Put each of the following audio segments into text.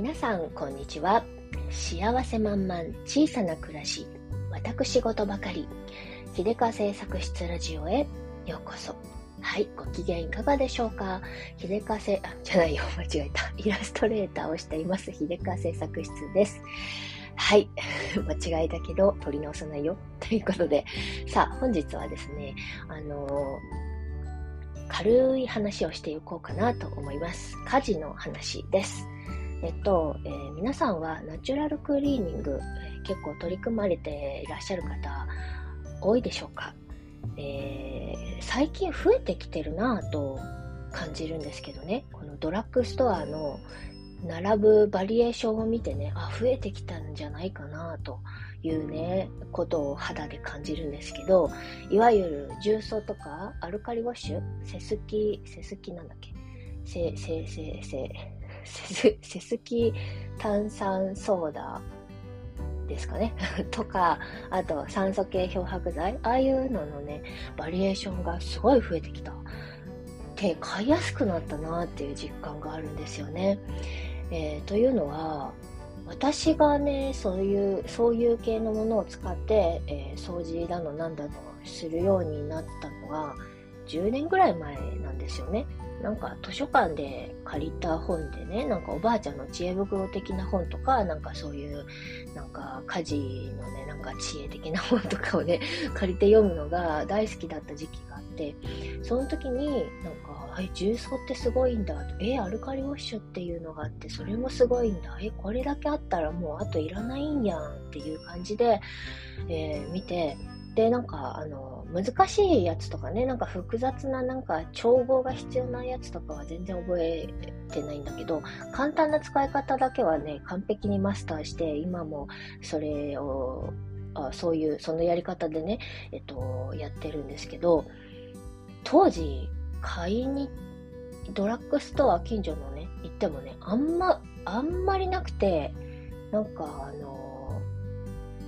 皆さんこんにちは。幸せ満々小さな暮らし私事ばかり秀川製作室ラジオへようこそ。はいご機嫌いかがでしょうか？秀川製あじゃないよ。間違えた。イラストレーターをしています秀川製作室です。はい。間違えたけど取り直さないよ。ということで。さあ本日はですねあのー軽い話をしていこうかなと思います。家事の話です。えっと、えー、皆さんはナチュラルクリーニング、えー、結構取り組まれていらっしゃる方多いでしょうか、えー、最近増えてきてるなぁと感じるんですけどね、このドラッグストアの並ぶバリエーションを見てね、あ、増えてきたんじゃないかなというね、ことを肌で感じるんですけど、いわゆる重曹とかアルカリウォッシュ、セスキ、セスキなんだっけ？セ、セ、セ、セ、セセスキ炭酸ソーダですかね？とか、あと酸素系漂白剤、ああいうののね、バリエーションがすごい増えてきた。で、買いやすくなったなっていう実感があるんですよね。えー、というのは、私がね、そういう、そういう系のものを使って、えー、掃除だのなんだのするようになったのが、10年ぐらい前なんですよね。なんか図書館で借りた本でね、なんかおばあちゃんの知恵袋的な本とか、なんかそういう、なんか家事のね、なんか知恵的な本とかをね、借りて読むのが大好きだった時期があって、その時になんかえ、重曹ってすごいんだ。え、アルカリウォッシュっていうのがあって、それもすごいんだ。え、これだけあったらもうあといらないんやんっていう感じで、えー、見て、で、なんか、あの、難しいやつとかね、なんか複雑ななんか調合が必要なやつとかは全然覚えてないんだけど、簡単な使い方だけはね、完璧にマスターして、今もそれを、あそういう、そのやり方でね、えっと、やってるんですけど、当時、買いに、ドラッグストア近所のね、行ってもね、あんま、あんまりなくて、なんかあの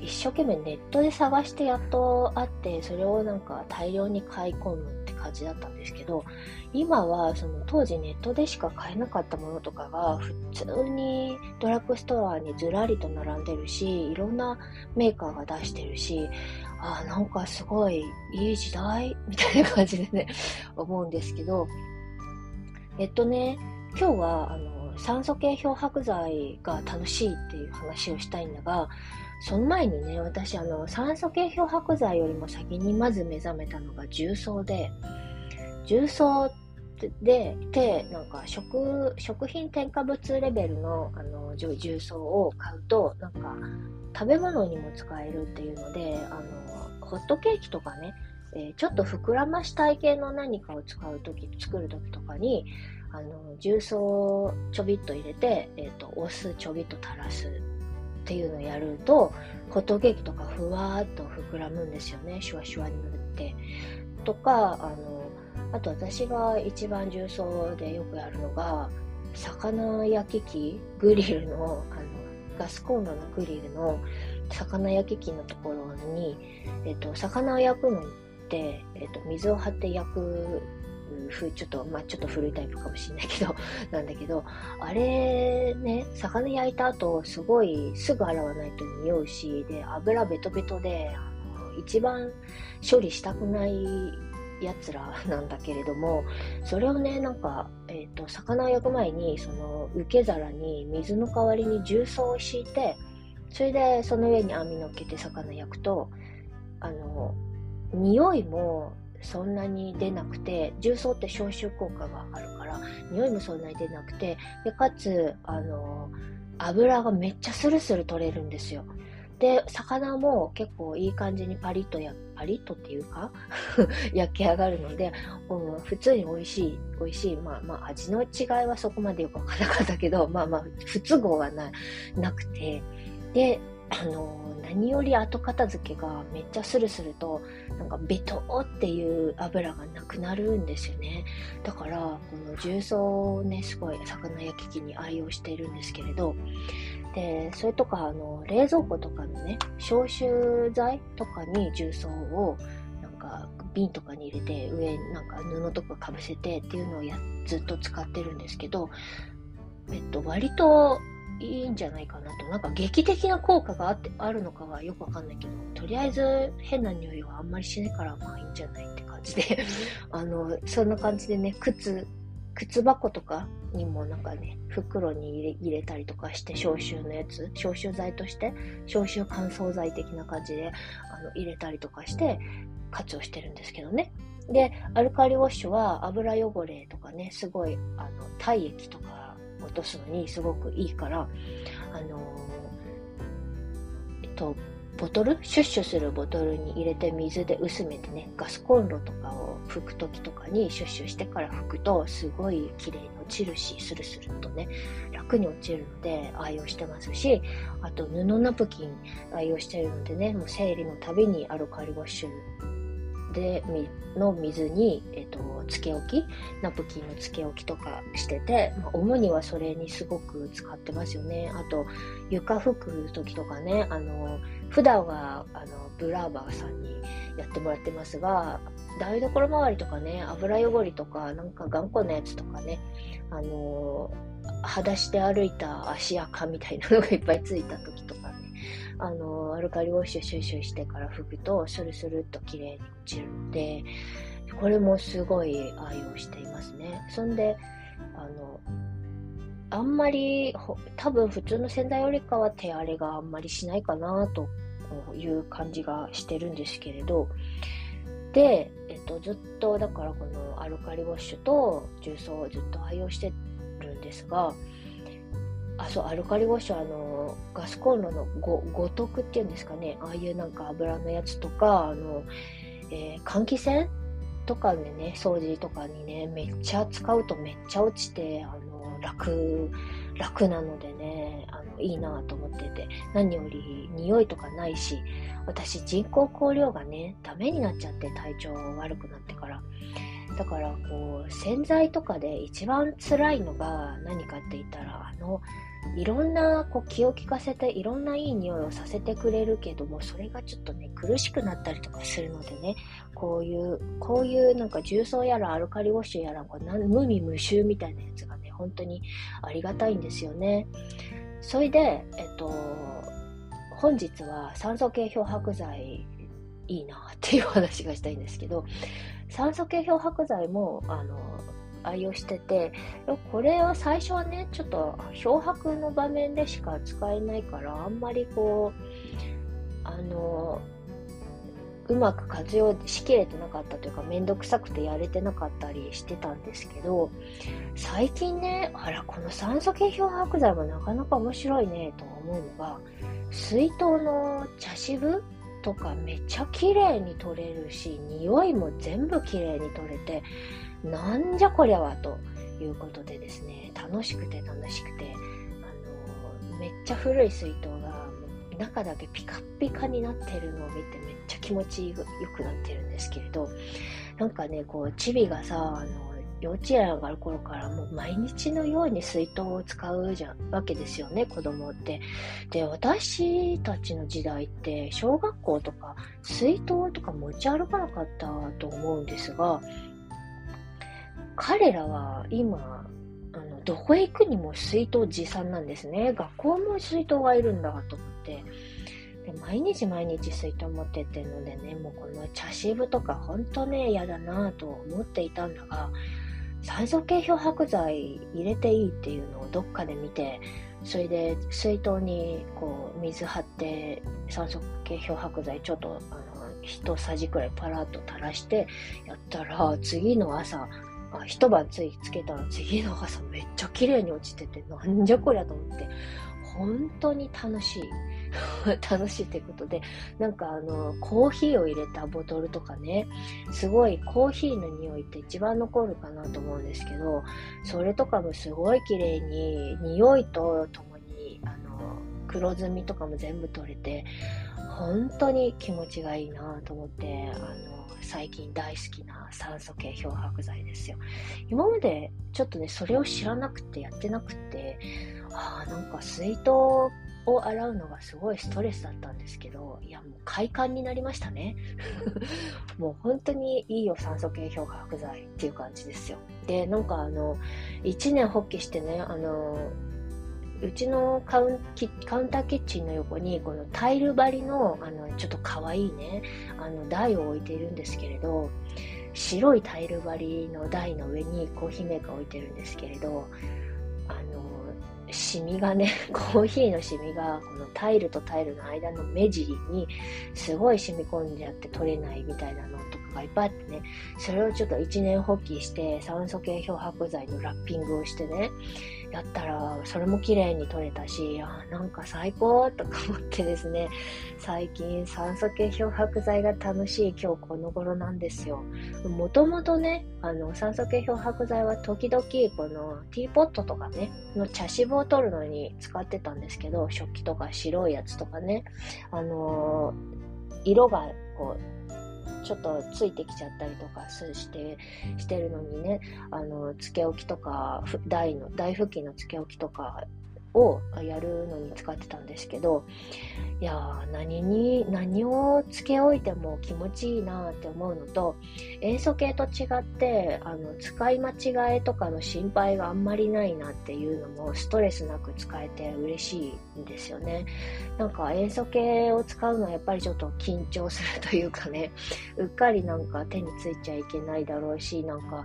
一生懸命ネットで探してやっとあって、それをなんか大量に買い込むって感じだったんですけど、今はその当時ネットでしか買えなかったものとかが普通にドラッグストアにずらりと並んでるし、いろんなメーカーが出してるし、あなんかすごいいい時代みたいな感じでね、思うんですけど、えっとね、今日はあの酸素系漂白剤が楽しいっていう話をしたいんだが、その前にね、私あの酸素系漂白剤よりも先にまず目覚めたのが重曹で、重曹で、で、なんか食、食品添加物レベルのあの重曹を買うと、なんか食べ物にも使えるっていうので、あの、ホットケーキとかね、えー、ちょっと膨らましたい系の何かを使うとき、作るときとかに、あの、重曹をちょびっと入れて、え、ー、と、お酢ちょびっと垂らすっていうのをやると、ホットケーキとかふわーっと膨らむんですよね、シュワシュワに塗って。とか、あの、あと私が一番重曹でよくやるのが、魚焼き器、グリルの、あの、ガスコンロのグリルの魚焼き器のところに、えっと、魚を焼くのって、えっと、水を張って焼くふちょっと、まあ、ちょっと古いタイプかもしれないけど、なんだけど、あれね、魚焼いた後、すごいすぐ洗わないと匂うし、で、油ベトベトで、あの一番処理したくないやつら なんだけれども、それをね、なんか、えっ、ー、と、魚を焼く前に、その、受け皿に水の代わりに重曹を敷いて、それでその上に網のっけて魚焼くと、あの、匂いもそんなに出なくて、重曹って消臭効果があるから、匂いもそんなに出なくて、で、かつ、あの、油がめっちゃスルスル取れるんですよ。で、魚も結構いい感じにパリッとや、パリッとっていうか 焼き上がるので、うん、普通に美味しい、美味しい。まあまあ味の違いはそこまでよくわからなかったけど、まあまあ不都合はな、なくて。で、あの、何より後片付けがめっちゃスルスルと、なんかベトっていう油がなくなるんですよね。だから、この重曹をね、すごい魚焼き器に愛用しているんですけれど、で、それとか、あの、冷蔵庫とかのね、消臭剤とかに重曹を、なんか、瓶とかに入れて、上になんか布とかかぶせてっていうのをやずっと使ってるんですけど、えっと、割といいんじゃないかなと。なんか劇的な効果があってあるのかはよくわかんないけど、とりあえず変な匂いはあんまりしないからまあいいんじゃないって感じで、あの、そんな感じでね、靴、靴箱とかにもなんかね、袋に入れ入れたりとかして、消臭のやつ、消臭剤として、消臭乾燥剤的な感じであの入れたりとかして活用してるんですけどね。で、アルカリウォッシュは油汚れとかね、すごい、あの、体液とか落とすのにすごくいいから、あのえっと、ボトル？シュッシュするボトルに入れて水で薄めてね、ガスコンロとかを拭くときとかにシュッシュしてから拭くと、すごい綺麗に落ちるし、スルスルとね、楽に落ちるので愛用してますし、あと布ナプキン愛用してるのでね、もう生理のたびにアルカリウォッシュでの水に、えっと、つけ置きナプキンのつけ置きとかしてて、まあ、主にはそれにすごく使ってますよね。あと床拭く時とかねあの普段はあのブラーバーさんにやってもらってますが台所周りとかね油汚れとかなんか頑固なやつとかねあの裸足で歩いた足垢みたいなのがいっぱいついた時とあの、アルカリウォッシュシュシュしてから拭くと、スルスルっと綺麗に落ちるので、これもすごい愛用していますね。そんで、あの、あんまり、多分普通の洗剤よりかは手荒れがあんまりしないかなという感じがしてるんですけれど、で、えっと、ずっとだからこのアルカリウォッシュと重曹をずっと愛用してるんですが、あ、そう、アルカリウォッシュあの、ガスコンロのご、ごとくっていうんですかね、ああいうなんか油のやつとか、あの、えー、換気扇とかでね、掃除とかにね、めっちゃ使うとめっちゃ落ちて、あの、楽、楽なのでね、あの、いいなと思ってて、何より匂いとかないし、私人工香料がね、ダメになっちゃって体調悪くなってから。だからこう洗剤とかで一番辛いのが何かって言ったらあのいろんなこう気を利かせていろんないい匂いをさせてくれるけどもそれがちょっとね苦しくなったりとかするのでねこういうこういうなんか重曹やらアルカリウォッシュやらこう無味無臭みたいなやつがね本当にありがたいんですよね。それでえっと本日は酸素系漂白剤いいなっていう話がしたいんですけど酸素系漂白剤もあの愛用しててこれは最初はねちょっと漂白の場面でしか使えないからあんまりこうあのうまく活用しきれてなかったというかめんどくさくてやれてなかったりしてたんですけど最近ねあらこの酸素系漂白剤もなかなか面白いねと思うのが水筒の茶渋とかめっちゃ綺麗に取れるし匂いも全部綺麗に取れてなんじゃこりゃはということでですね楽しくて楽しくてあのめっちゃ古い水筒が中だけピカピカになってるのを見てめっちゃ気持ちよくなってるんですけれどなんかねこうチビがさあの幼稚園上がる頃からもう毎日のように水筒を使うじゃわけですよね、子供って。で、私たちの時代って小学校とか水筒とか持ち歩かなかったと思うんですが、彼らは今、あのどこへ行くにも水筒持参なんですね。学校も水筒がいるんだと思って。で毎日毎日水筒持ってってるのでね、もうこの茶渋とか本当ね、嫌だなと思っていたんだが、酸素系漂白剤入れていいっていうのをどっかで見てそれで水筒にこう水張って酸素系漂白剤ちょっとあの一さじくらいパラッと垂らしてやったら次の朝あ一晩ついつけたら次の朝めっちゃ綺麗に落ちててなんじゃこりゃと思って。本当に楽しい。楽しいってことで、なんかあの、コーヒーを入れたボトルとかね、すごいコーヒーの匂いって一番残るかなと思うんですけど、それとかもすごい綺麗に、匂いとともに、あの、黒ずみとかも全部取れて、本当に気持ちがいいなと思って、あの、最近大好きな酸素系漂白剤ですよ。今までちょっとね、それを知らなくてやってなくて、ああ、なんか水筒を洗うのがすごいストレスだったんですけど、いやもう快感になりましたね。もう本当にいいよ酸素系漂白剤っていう感じですよ。で、なんかあの、一年発起してね、あの、うちのカウンカウンターキッチンの横にこのタイル張りのあのちょっと可愛いねあの台を置いているんですけれど白いタイル張りの台の上にコーヒーメーカーを置いてるんですけれどあのシミがね コーヒーのシミがこのタイルとタイルの間の目尻にすごい染み込んじゃって取れないみたいなのとかがいっぱいあってねそれをちょっと一年発起して酸素系漂白剤のラッピングをしてねやったら、それも綺麗に撮れたし、あなんか最高とか思ってですね、最近酸素系漂白剤が楽しい今日この頃なんですよ。もともとね、あの、酸素系漂白剤は時々このティーポットとかね、の茶渋を取るのに使ってたんですけど、食器とか白いやつとかね、あのー、色がこう、ちょっとついてきちゃったりとかしてしてるのにねあのつけ置きとか台の台拭きのつけ置きとかをやるのに使ってたんですけどいや何に何をつけ置いても気持ちいいなって思うのと塩素系と違ってあの使い間違えとかの心配があんまりないなっていうのもストレスなく使えて嬉しいんですよね。なんか塩素系を使うのはやっぱりちょっと緊張するというかねうっかりなんか手についちゃいけないだろうしなんか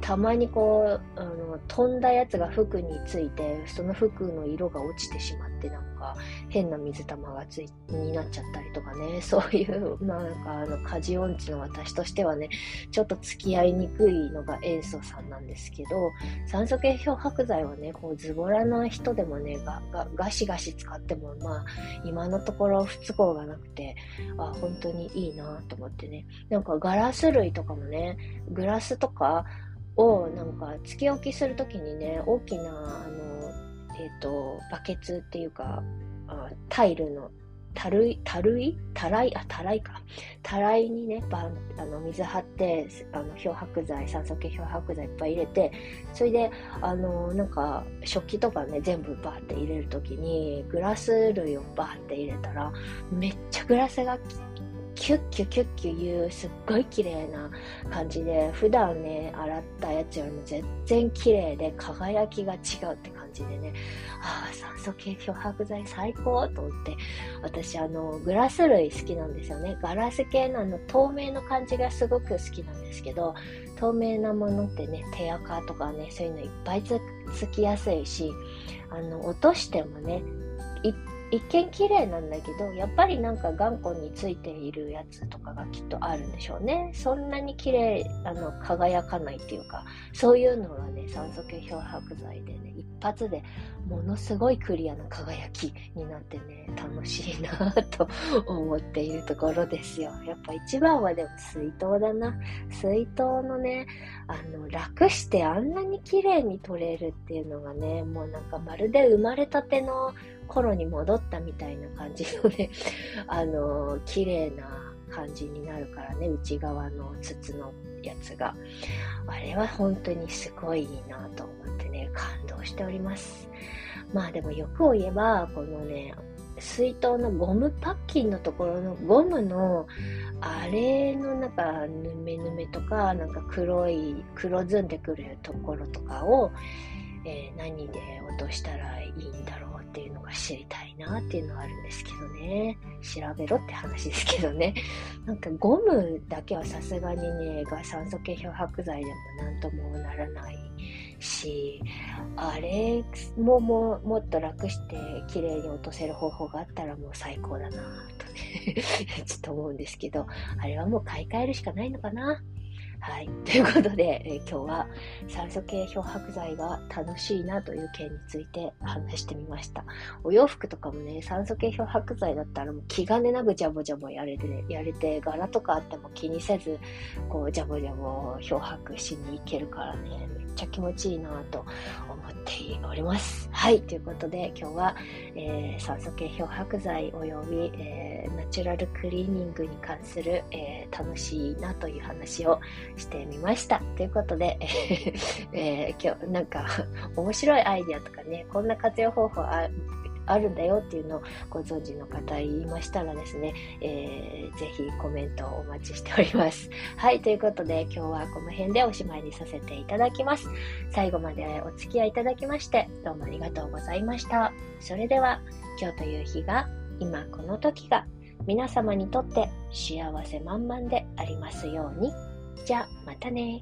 たまにこうあの飛んだやつが服についてその服の色が落ちてしまってなんか変な水玉がついになっちゃったりとかね。そういうなんかあの家事音痴の私としてはねちょっと付き合いにくいのが塩素さんなんですけど酸素系漂白剤はねこうズボラな人でもねががガシガシ使ってもまあ今のところ不都合がなくてあ本当にいいなと思ってね。なんかガラス類とかもねグラスとかをなんかつけ置きするときにね大きなあの、え、ー、とバケツっていうかあタイルのたるい、たるい？たらい、あ、たらいか。たらいにね、バン、あの、水張って、あの、漂白剤、酸素系漂白剤いっぱい入れて、それで、あの、なんか、食器とかね、全部バーって入れるときに、グラス類をバーって入れたら、めっちゃグラスがキュッキュキュッキュ言うすっごい綺麗な感じで普段ね洗ったやつよりも全然綺麗で輝きが違うって感じでね。ああ酸素系漂白剤最高と思って。私あのグラス類好きなんですよね。ガラス系のあの透明の感じがすごく好きなんですけど透明なものってね手垢とかねそういうのいっぱいつつきやすいしあの落としてもねいっ一見綺麗なんだけどやっぱりなんか頑固についているやつとかがきっとあるんでしょうね。そんなに綺麗あの輝かないっていうかそういうのはね酸素系漂白剤でね一発でものすごいクリアな輝きになってね楽しいなと思っているところですよ。やっぱ一番はでも水筒だな。水筒のねあの楽してあんなに綺麗に取れるっていうのがねもうなんかまるで生まれたての頃に戻ったみたいな感じのね、あの、綺麗な感じになるからね、内側の筒のやつが。あれは本当にすごいいいなと思ってね、感動しております。まあでも欲を言えば、このね、水筒のゴムパッキンのところのゴムのあれのなんかぬめぬめとかなんか黒い黒ずんでくるところとかを、えー、何で落としたらいいんだろうが知りたいなっていうのはあるんですけどね。調べろって話ですけどね。なんかゴムだけはさすがにね、が酸素系漂白剤でもなんともならないし、あれもももっと楽して綺麗に落とせる方法があったらもう最高だなとね、ちょっと思うんですけど、あれはもう買い替えるしかないのかな。はい。ということで、えー、今日は酸素系漂白剤が楽しいなという件について話してみました。お洋服とかもね、酸素系漂白剤だったらもう気兼ねなくジャボジャボやれて、やれて、柄とかあっても気にせず、こう、ジャボジャボ漂白しに行けるからね、めっちゃ気持ちいいなと思っております。はい。ということで、今日は、えー、酸素系漂白剤及び、えー、ナチュラルクリーニングに関する、えー、楽しいなという話をしてみました。ということで、えー、今日なんか面白いアイディアとかね、こんな活用方法ああるんだよっていうのをご存知の方いましたらですね、えー、ぜひコメントをお待ちしております。はい、ということで今日はこの辺でおしまいにさせていただきます。最後までお付き合いいただきましてどうもありがとうございました。それでは今日という日が今この時が皆様にとって幸せ満々でありますように。じゃまたね。